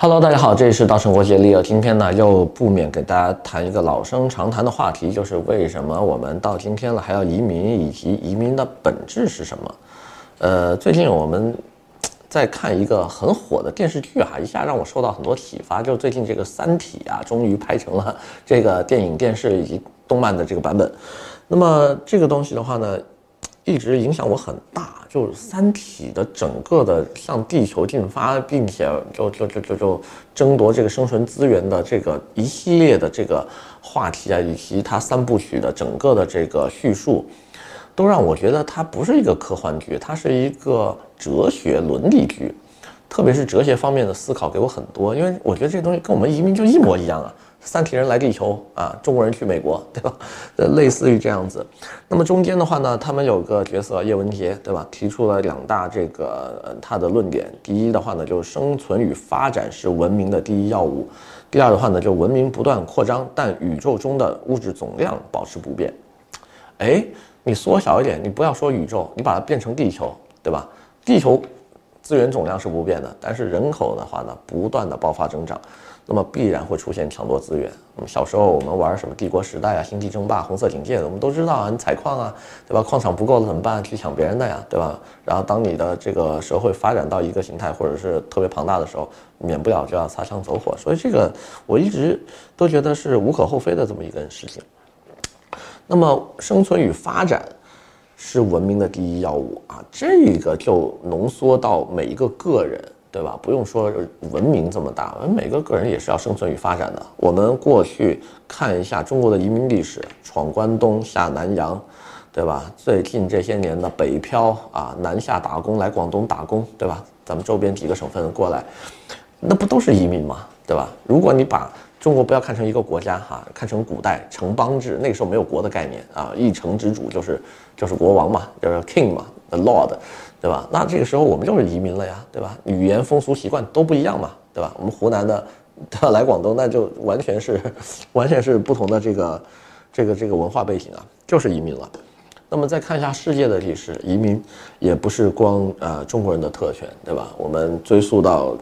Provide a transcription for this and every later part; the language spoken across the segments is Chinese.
Hello，大家好，这里是稻盛国际 Leo。今天呢，又不免给大家谈一个老生常谈的话题，就是为什么我们到今天了还要移民，以及移民的本质是什么？呃，最近我们在看一个很火的电视剧啊，一下让我受到很多启发，就是最近这个《三体》啊，终于拍成了这个电影、电视以及动漫的这个版本。那么这个东西的话呢，一直影响我很大。就是《三体》的整个的向地球进发，并且就就就就就争夺这个生存资源的这个一系列的这个话题啊，以及它三部曲的整个的这个叙述，都让我觉得它不是一个科幻剧，它是一个哲学伦理剧，特别是哲学方面的思考给我很多，因为我觉得这东西跟我们移民就一模一样啊。三体人来地球啊，中国人去美国，对吧？呃，类似于这样子。那么中间的话呢，他们有个角色叶文洁，对吧？提出了两大这个他的论点。第一的话呢，就是生存与发展是文明的第一要务。第二的话呢，就文明不断扩张，但宇宙中的物质总量保持不变。哎，你缩小一点，你不要说宇宙，你把它变成地球，对吧？地球资源总量是不变的，但是人口的话呢，不断的爆发增长。那么必然会出现抢夺资源。我们小时候我们玩什么帝国时代啊、星际争霸、红色警戒的，我们都知道啊，你采矿啊，对吧？矿场不够了怎么办？去抢别人的呀，对吧？然后当你的这个社会发展到一个形态或者是特别庞大的时候，免不了就要擦枪走火。所以这个我一直都觉得是无可厚非的这么一个事情。那么生存与发展是文明的第一要务啊，这个就浓缩到每一个个人。对吧？不用说文明这么大，每个个人也是要生存与发展的。我们过去看一下中国的移民历史，闯关东，下南洋，对吧？最近这些年的北漂啊，南下打工，来广东打工，对吧？咱们周边几个省份过来，那不都是移民吗？对吧？如果你把中国不要看成一个国家哈，看成古代城邦制，那个时候没有国的概念啊，一城之主就是就是国王嘛，就是 king 嘛，the lord。对吧？那这个时候我们就是移民了呀，对吧？语言、风俗习惯都不一样嘛，对吧？我们湖南的，他 来广东，那就完全是，完全是不同的这个，这个这个文化背景啊，就是移民了。那么再看一下世界的历史，移民也不是光呃中国人的特权，对吧？我们追溯到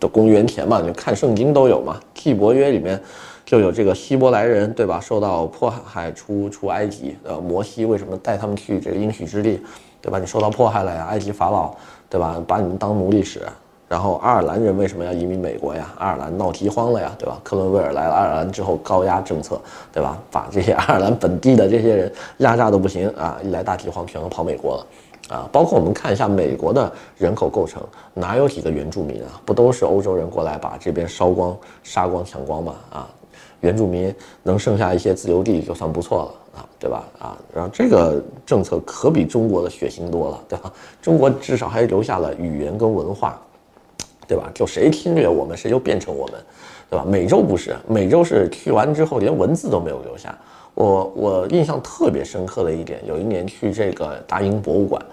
的公元前嘛，你看圣经都有嘛，《替伯约》里面就有这个希伯来人，对吧？受到迫害出出埃及，呃，摩西为什么带他们去这个应许之地？对吧？你受到迫害了呀，埃及法老，对吧？把你们当奴隶使。然后爱尔兰人为什么要移民美国呀？爱尔兰闹饥荒了呀，对吧？克伦威尔来了爱尔兰之后，高压政策，对吧？把这些爱尔兰本地的这些人压榨的不行啊！一来大饥荒，全都跑美国了，啊！包括我们看一下美国的人口构成，哪有几个原住民啊？不都是欧洲人过来把这边烧光、杀光、抢光吗？啊！原住民能剩下一些自留地就算不错了啊，对吧？啊，然后这个政策可比中国的血腥多了，对吧？中国至少还留下了语言跟文化，对吧？就谁侵略我们，谁就变成我们，对吧？美洲不是，美洲是去完之后连文字都没有留下。我我印象特别深刻的一点，有一年去这个大英博物馆。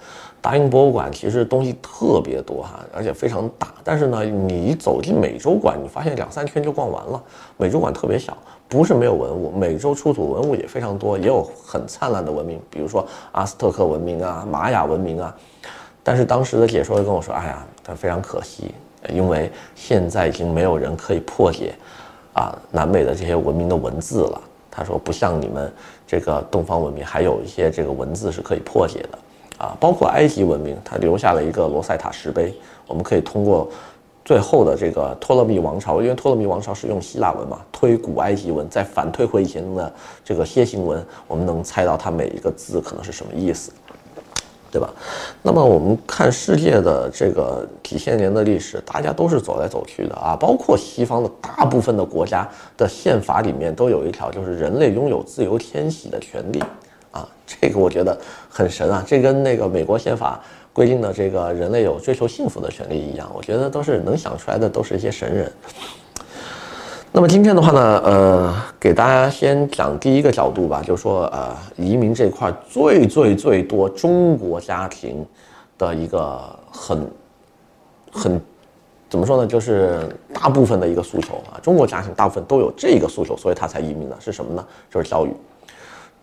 大英博物馆其实东西特别多哈，而且非常大。但是呢，你一走进美洲馆，你发现两三圈就逛完了。美洲馆特别小，不是没有文物，美洲出土文物也非常多，也有很灿烂的文明，比如说阿斯特克文明啊、玛雅文明啊。但是当时的解说跟我说：“哎呀，他非常可惜，因为现在已经没有人可以破解啊南美的这些文明的文字了。”他说：“不像你们这个东方文明，还有一些这个文字是可以破解的。”啊，包括埃及文明，它留下了一个罗塞塔石碑。我们可以通过最后的这个托勒密王朝，因为托勒密王朝是用希腊文嘛，推古埃及文，再反推回以前的这个楔形文，我们能猜到它每一个字可能是什么意思，对吧？那么我们看世界的这个几千年的历史，大家都是走来走去的啊，包括西方的大部分的国家的宪法里面都有一条，就是人类拥有自由迁徙的权利。啊，这个我觉得很神啊！这跟那个美国宪法规定的这个人类有追求幸福的权利一样，我觉得都是能想出来的，都是一些神人。那么今天的话呢，呃，给大家先讲第一个角度吧，就是说，呃，移民这块最最最多中国家庭的一个很很怎么说呢，就是大部分的一个诉求啊，中国家庭大部分都有这个诉求，所以他才移民的，是什么呢？就是教育。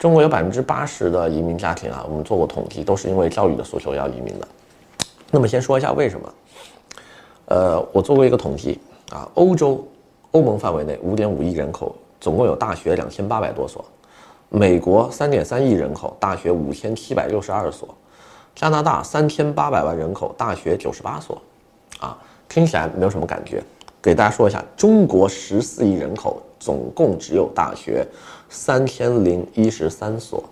中国有百分之八十的移民家庭啊，我们做过统计，都是因为教育的诉求要移民的。那么先说一下为什么？呃，我做过一个统计啊，欧洲欧盟范围内五点五亿人口，总共有大学两千八百多所；美国三点三亿人口，大学五千七百六十二所；加拿大三千八百万人口，大学九十八所。啊，听起来没有什么感觉。给大家说一下，中国十四亿人口，总共只有大学三千零一十三所。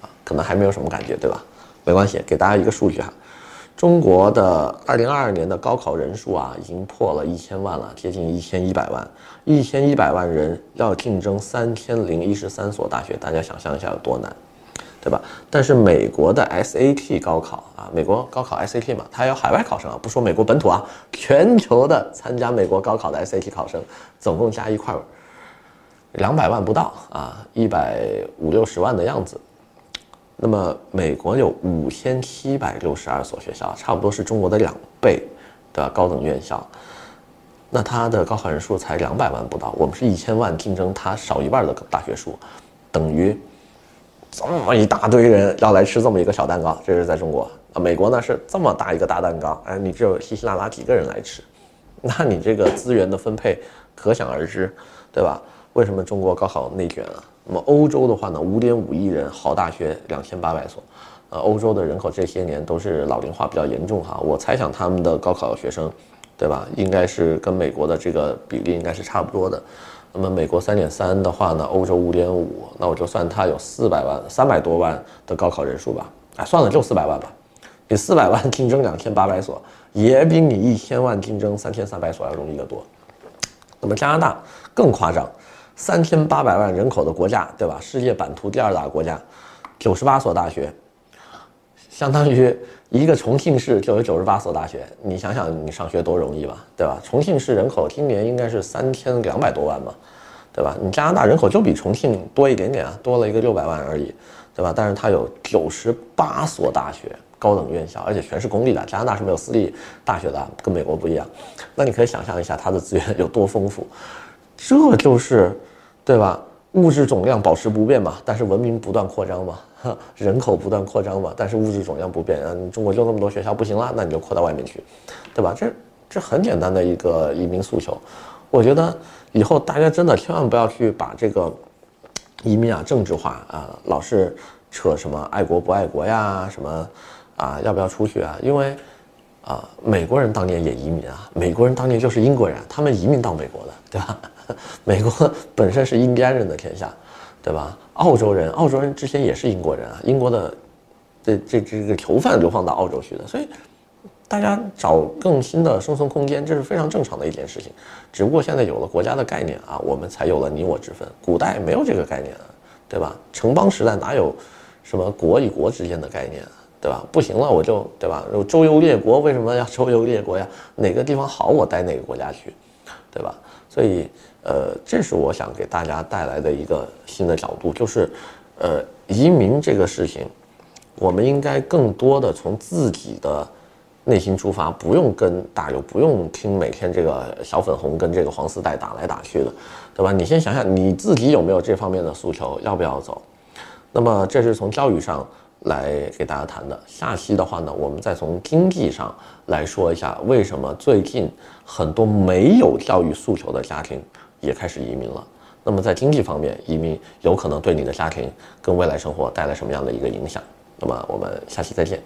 啊，可能还没有什么感觉，对吧？没关系，给大家一个数据哈。中国的二零二二年的高考人数啊，已经破了一千万了，接近一千一百万。一千一百万人要竞争三千零一十三所大学，大家想象一下有多难，对吧？但是美国的 SAT 高考啊，美国高考 SAT 嘛，它有海外考生啊，不说美国本土啊，全球的参加美国高考的 SAT 考生，总共加一块儿，两百万不到啊，一百五六十万的样子。那么美国有五千七百六十二所学校，差不多是中国的两倍的高等院校。那它的高考人数才两百万不到，我们是一千万竞争它少一半的大学数，等于这么一大堆人要来吃这么一个小蛋糕。这是在中国啊，美国呢是这么大一个大蛋糕，哎，你只有稀稀拉拉几个人来吃，那你这个资源的分配可想而知，对吧？为什么中国高考内卷啊？那么欧洲的话呢，五点五亿人，好大学两千八百所，呃，欧洲的人口这些年都是老龄化比较严重哈，我猜想他们的高考学生，对吧？应该是跟美国的这个比例应该是差不多的。那么美国三点三的话呢，欧洲五点五，那我就算它有四百万、三百多万的高考人数吧。哎，算了，就四百万吧。你四百万竞争两千八百所，也比你一千万竞争三千三百所要容易得多。那么加拿大更夸张。三千八百万人口的国家，对吧？世界版图第二大国家，九十八所大学，相当于一个重庆市就有九十八所大学。你想想，你上学多容易吧，对吧？重庆市人口今年应该是三千两百多万嘛，对吧？你加拿大人口就比重庆多一点点啊，多了一个六百万而已，对吧？但是它有九十八所大学，高等院校，而且全是公立的。加拿大是没有私立大学的，跟美国不一样。那你可以想象一下它的资源有多丰富。这就是，对吧？物质总量保持不变嘛，但是文明不断扩张嘛，人口不断扩张嘛，但是物质总量不变。嗯，中国就那么多学校不行了，那你就扩到外面去，对吧？这这很简单的一个移民诉求。我觉得以后大家真的千万不要去把这个移民啊政治化啊，老是扯什么爱国不爱国呀，什么啊要不要出去啊？因为。啊，美国人当年也移民啊，美国人当年就是英国人，他们移民到美国的，对吧？美国本身是印第安人的天下，对吧？澳洲人，澳洲人之前也是英国人啊，英国的这这这个囚犯流放到澳洲去的，所以大家找更新的生存空间，这是非常正常的一件事情。只不过现在有了国家的概念啊，我们才有了你我之分。古代没有这个概念啊，对吧？城邦时代哪有什么国与国之间的概念啊？对吧？不行了，我就对吧？周游列国，为什么要周游列国呀？哪个地方好，我待哪个国家去，对吧？所以，呃，这是我想给大家带来的一个新的角度，就是，呃，移民这个事情，我们应该更多的从自己的内心出发，不用跟大流，不用听每天这个小粉红跟这个黄丝带打来打去的，对吧？你先想想你自己有没有这方面的诉求，要不要走？那么，这是从教育上。来给大家谈的。下期的话呢，我们再从经济上来说一下，为什么最近很多没有教育诉求的家庭也开始移民了。那么在经济方面，移民有可能对你的家庭跟未来生活带来什么样的一个影响？那么我们下期再见。